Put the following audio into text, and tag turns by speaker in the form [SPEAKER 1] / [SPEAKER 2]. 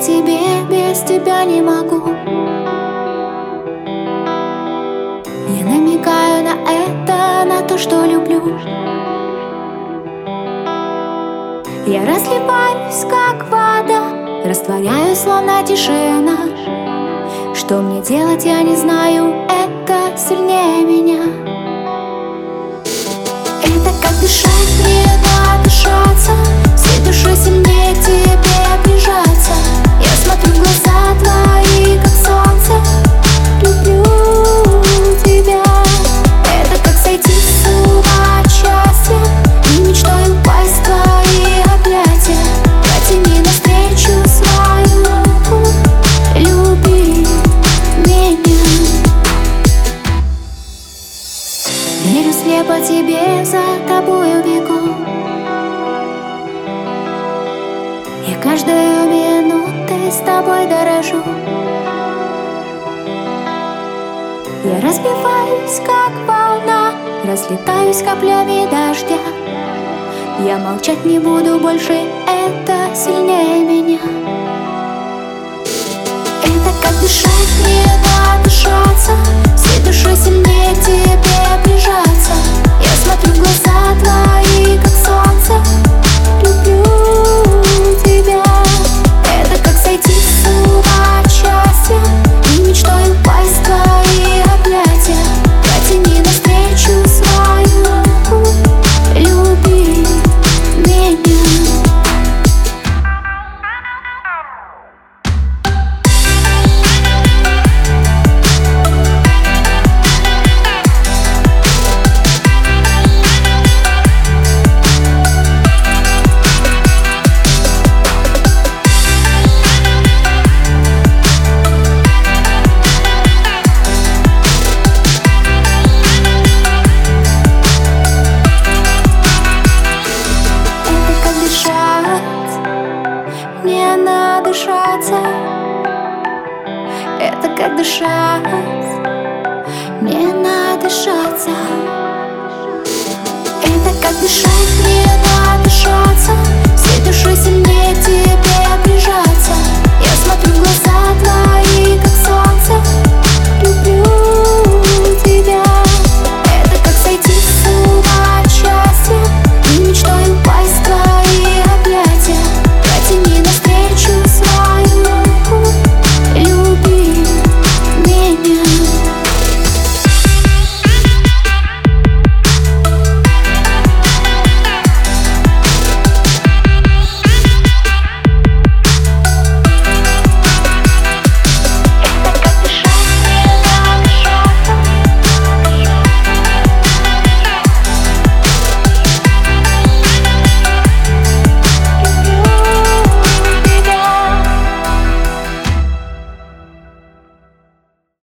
[SPEAKER 1] тебе, без тебя не могу. Я намекаю на это, на то, что люблю. Я разливаюсь, как вода Растворяюсь, словно тишина. Что мне делать, я не знаю Это сильнее меня. Это как дышать, не Верю слепо тебе, за тобою бегу. Я каждую минутой с тобой дорожу. Я разбиваюсь, как волна Разлетаюсь каплями дождя. Я молчать не буду больше, как дышать, не надышаться Это как дышать, не надышаться